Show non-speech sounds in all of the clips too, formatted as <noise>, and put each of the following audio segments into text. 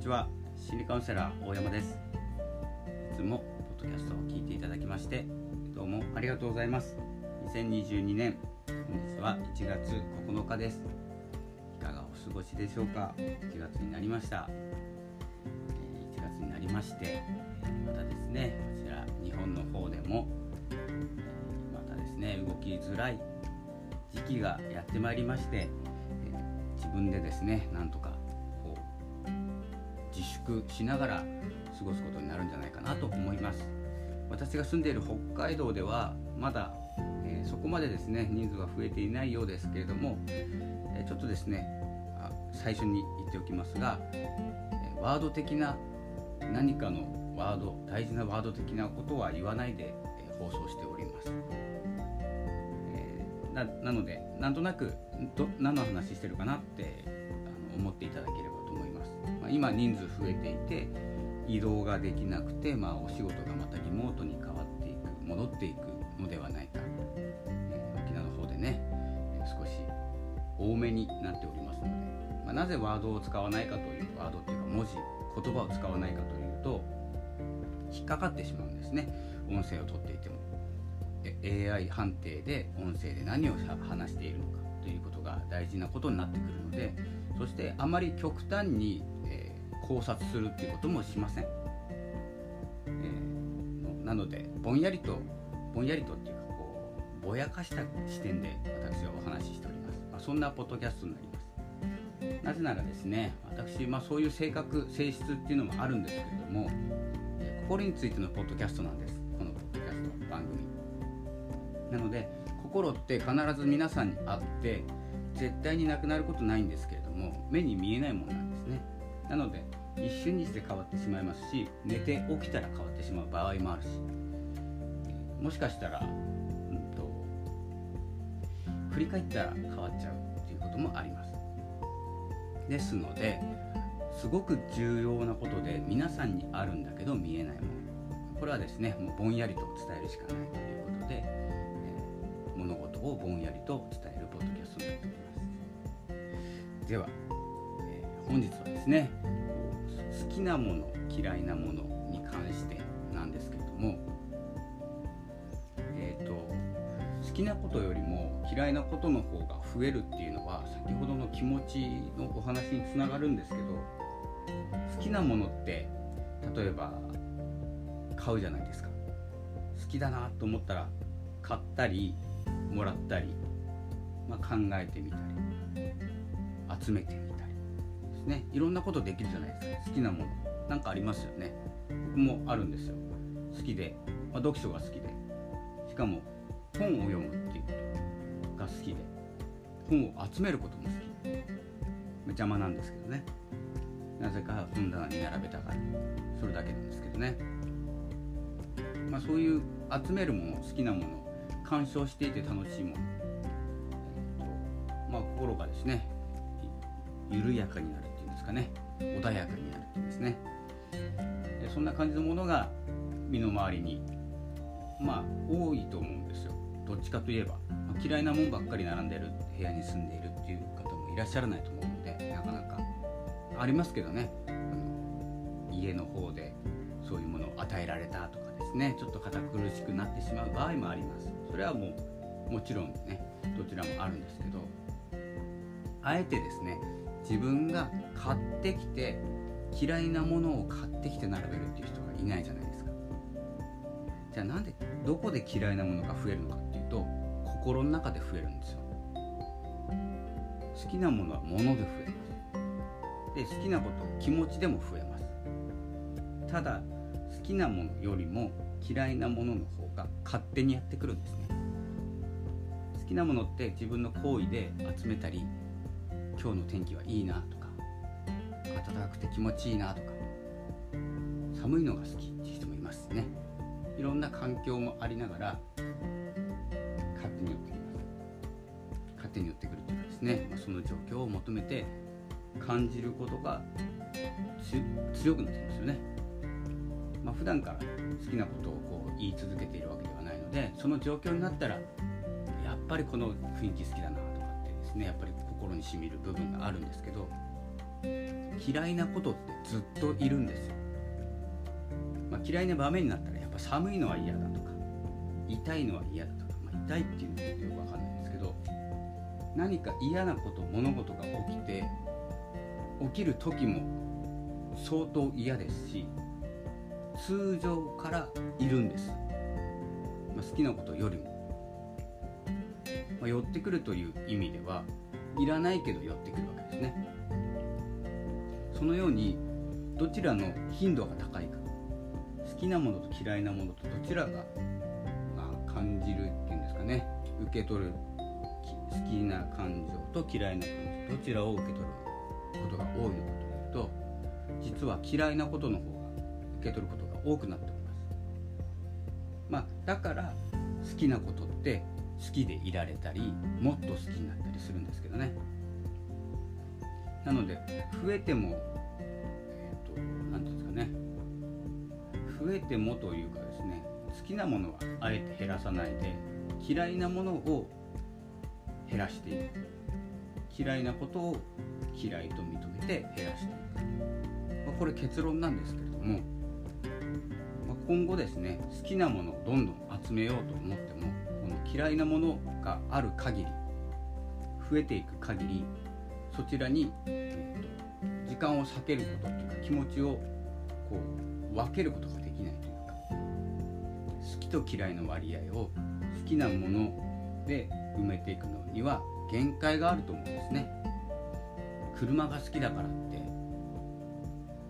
ちは。心理カウンセラー大山です。いつもポッドキャストを聞いていただきましてどうもありがとうございます。2022年本日は1月9日です。いかがお過ごしでしょうか？1月になりました。1月になりましてまたですねこちら日本の方でもまたですね動きづらい時期がやってまいりまして自分でですねなんとか自粛しながら過ごすことになるんじゃないかなと思います。私が住んでいる北海道ではまだ、えー、そこまでですね人数は増えていないようですけれども、えー、ちょっとですね最初に言っておきますが、え、ワード的な何かのワード大事なワード的なことは言わないで、え放送しております、えなのでなんとなくど何の話してるかなって思っていただければまあ、今人数増えていて移動ができなくて、まあ、お仕事がまたリモートに変わっていく戻っていくのではないか、えー、沖縄の方でね少し多めになっておりますので、まあ、なぜワードを使わないかというワードっていうか文字言葉を使わないかというと引っかかってしまうんですね。音声を取っていても。AI 判定で音声で何を話しているのかということが大事なことになってくるのでそしてあまり極端にえ考察するっていうこともしません、えー、なのでぼんやりとぼんやりとっていうかこうぼやかした視点で私はお話ししております、まあ、そんなポッドキャストになります。なぜならですね私、まあ、そういう性格性質っていうのもあるんですけれども、えー、心についてのポッドキャストなんです。このポッドキャスト番組。なので心って必ず皆さんにあって絶対になくなることないんですけれども目に見えないものなんですね。なので一瞬にして変わってしまいますし寝て起きたら変わってしまう場合もあるし。もしかしたら、うんと、振り返ったら変わっちゃうっていうこともあります。ですのですごく重要なことで皆さんにあるんだけど見えないもの。これはですねもうぼんやりと伝えるしかないということで、えー、物事をぼんやりと伝えるポッドキャストになっております。では、えー、本日はですね好きなもの嫌いなものに関してなんですけれどもえっ、ー、と好きなことよりも嫌いなことの方が増えるっていうのは先ほどの気持ちのお話につながるんですけど好きなものって例えば買うじゃないですか。好きだなと思ったら買ったりもらったり、まあ、考えてみたり。集めてみたりですね。いろんなことできるじゃないですか。好きなもの。なんかありますよね。僕もあるんですよ。好きで、まあ、読書が好きで。しかも本を読むっていうことが好きで。本を集めることも好き。邪魔なんですけどね。なぜか本棚に並べたがる。それだけなんですけどね。まあそういう集めるもの好きなもの鑑賞していて楽しいもの、えーとまあ、心がですね緩やかになるっていうんですかね。穏やかになるっていうんですね。でそんな感じのものが身の回りにまあ多いと思うんですよ。どっちかといえば、ま、嫌いなもんばっかり並んでる部屋に住んでいるっていう方もいらっしゃらないと思うのでなかなか。ありますけどね。あの家の方でそういうものを与えられたとかですね。ちょっと堅苦しくなってしまう場合もあります。それはもうもちろんねどちらもあるんですけど。あえてですね自分が買ってきて嫌いなものを買ってきて並べるっていう人がいないじゃないですか。じゃあなんでどこで嫌いなものが増えるのかっていうと心の中で増えるんですよ。好きなものは物で増えます。で好きなこと気持ちでも増えます。ただ好きなものよりも嫌いなものの方が勝手にやってくるんですね。好きなものって自分の行為で集めたり今日の天気はいいなとか暖かくて気持ちいいなとか寒いのが好きっていう人もいますね。いろんな環境もありながら勝手に寄ってきます。勝手に寄ってくるというかですね、ま、その状況を求めて感じることが強くなってきますよね、まあ、普段から好きなことをこう言い続けているわけではないのでその状況になったらやっぱりこの雰囲気好きだなとかってですねやっぱり心にしみる部分があるんですけど嫌いなことってずっといるんですよ、まあ、嫌いな場面になったらやっぱ寒いのは嫌だとか痛いのは嫌だとか、まあ、痛いっていうのはよくわかんないんですけど何か嫌なこと物事が起きて起きる時も相当嫌ですし通常からいるんです、まあ、好きなことよりも、まあ、寄ってくるという意味ではいらないけど寄ってくるわけですね。そのようにどちらの頻度が高いか。好きなものと嫌いなものとどちらが、まあ、感じるっていうんですかね。受け取る好きな感情と嫌いな感情どちらを受け取ることが多いのかというと実は嫌いなことの方が受け取ることが多くなっております。まあだから好きなことって好きでいられたりもっと好きになったりするんですけどね。なので増えてもえっ、ー、と何て言うんですかね。増えてもというかですね好きなものはあえて減らさないで嫌いなものを減らしていく。嫌いなことを嫌いと認めて減らしていく、まあ、これ結論なんですけれども、まあ、今後ですね好きなものをどんどん集めようと思っても嫌いなものがある限り増えていく限りそちらに、えーと、時間を避けることっていうか気持ちをこう分けることができないというか好きと嫌いの割合を好きなもので埋めていくのには限界があると思うんですね。車が好きだからって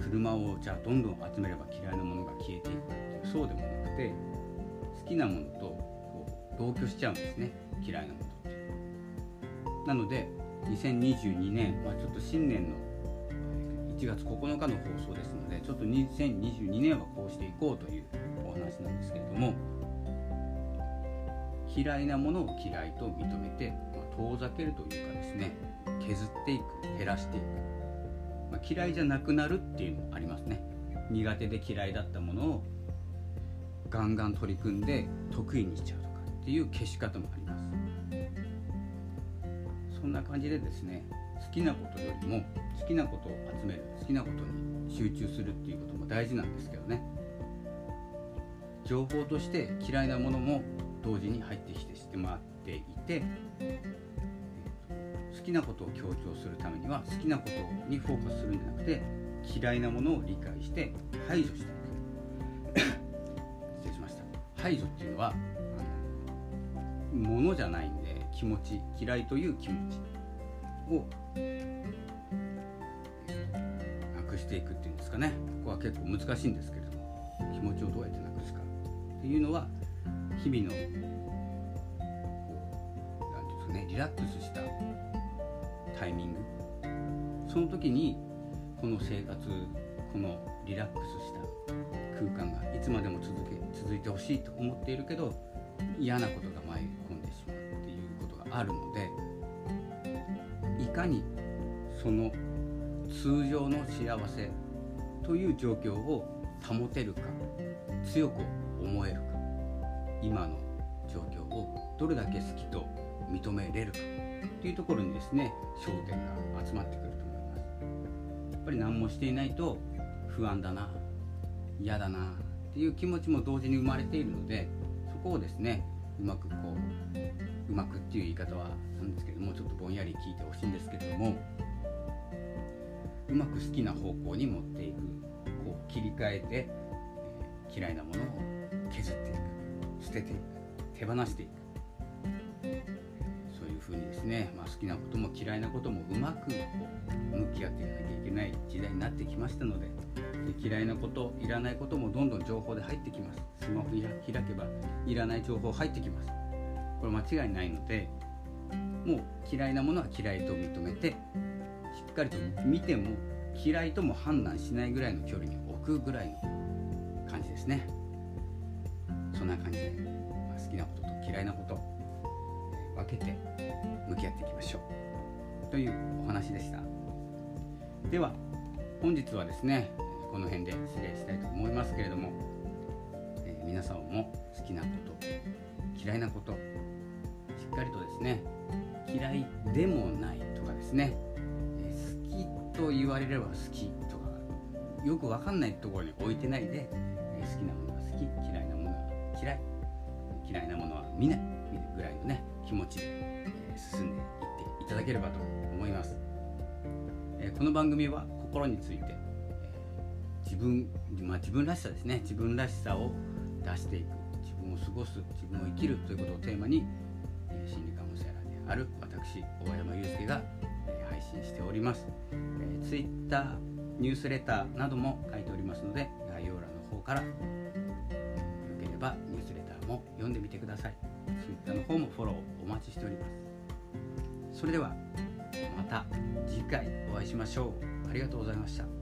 車をじゃあどんどん集めれば嫌いなものが消えていくっていうそうでもなくて好きなものと同居しちゃうんですね。嫌いなものって。なので2022年、まあ、ちょっと新年の1月9日の放送ですのでちょっと2022年はこうしていこうというお話なんですけれども嫌いなものを嫌いと認めて、まあ、遠ざけるというかですね削っていく減らしていく、まあ、嫌いじゃなくなるっていうのもありますね。苦手で嫌いだったものをガンガン取り組んで得意にしちゃうっていう消し方もあります。そんな感じでですね好きなことよりも好きなことを集める好きなことに集中するっていうことも大事なんですけどね。情報として嫌いなものも同時に入ってきてしてもらっていて好きなことを強調するためには好きなことにフォーカスするんじゃなくて嫌いなものを理解して排除していく <coughs> 失礼しました。排除っていうのはものじゃないんで気持ち嫌いという気持ちをなくしていくっていうんですかね。ここは結構難しいんですけれども気持ちをどうやってなくすかっていうのは日々のこう何て言うんですかねリラックスしたタイミング。その時にこの生活このリラックスした空間がいつまでも続け続いてほしいと思っているけど嫌なことが舞い込んでしまうっていうことがあるのでいかにその通常の幸せという状況を保てるか強く思えるか今の状況をどれだけ好きと認めれるかというところにですね焦点が集まってくると思います。やっぱり何もしていないと不安だな嫌だなっていう気持ちも同時に生まれているのでこをですねうまくこううまくっていう言い方はなんですけどもちょっとぼんやり聞いてほしいんですけれどもうまく好きな方向に持っていくこう切り替えて、えー、嫌いなものを削っていく捨てていく手放していく。そういうふうにですね、まあ、好きなことも嫌いなこともうまくこう向き合っていかなきゃいけない時代になってきましたので嫌いなこといらないこともどんどん情報で入ってきます。スマホ開けばいらない情報入ってきます。これ間違いないのでもう嫌いなものは嫌いと認めてしっかりと見ても嫌いとも判断しないぐらいの距離に置くぐらいの感じですね。そんな感じで、まあ、好きなことと嫌いなこと分けて向き合っていきましょう。というお話でした。では本日はですねこの辺で失礼したいと思いますけれども、えー、皆さんも好きなこと嫌いなことしっかりとですね嫌いでもないとかですね、えー、好きと言われれば好きとかよく分かんないところに置いてないで、え好きなものは好き嫌いなものは嫌い嫌いなものは見ないぐらいのね気持ちで、え進んでいっていただければと思います、えこの番組は心について、自分、まあ、自分らしさですね。自分らしさを出していく。自分を過ごす。自分を生きるということをテーマに、え心理カウンセラーである私大山祐介が、え配信しております、え Twitter ニュースレターなども書いておりますので概要欄の方からよければニュースレターも読んでみてください。Twitter の方もフォローお待ちしております。それではまた次回お会いしましょう。ありがとうございました。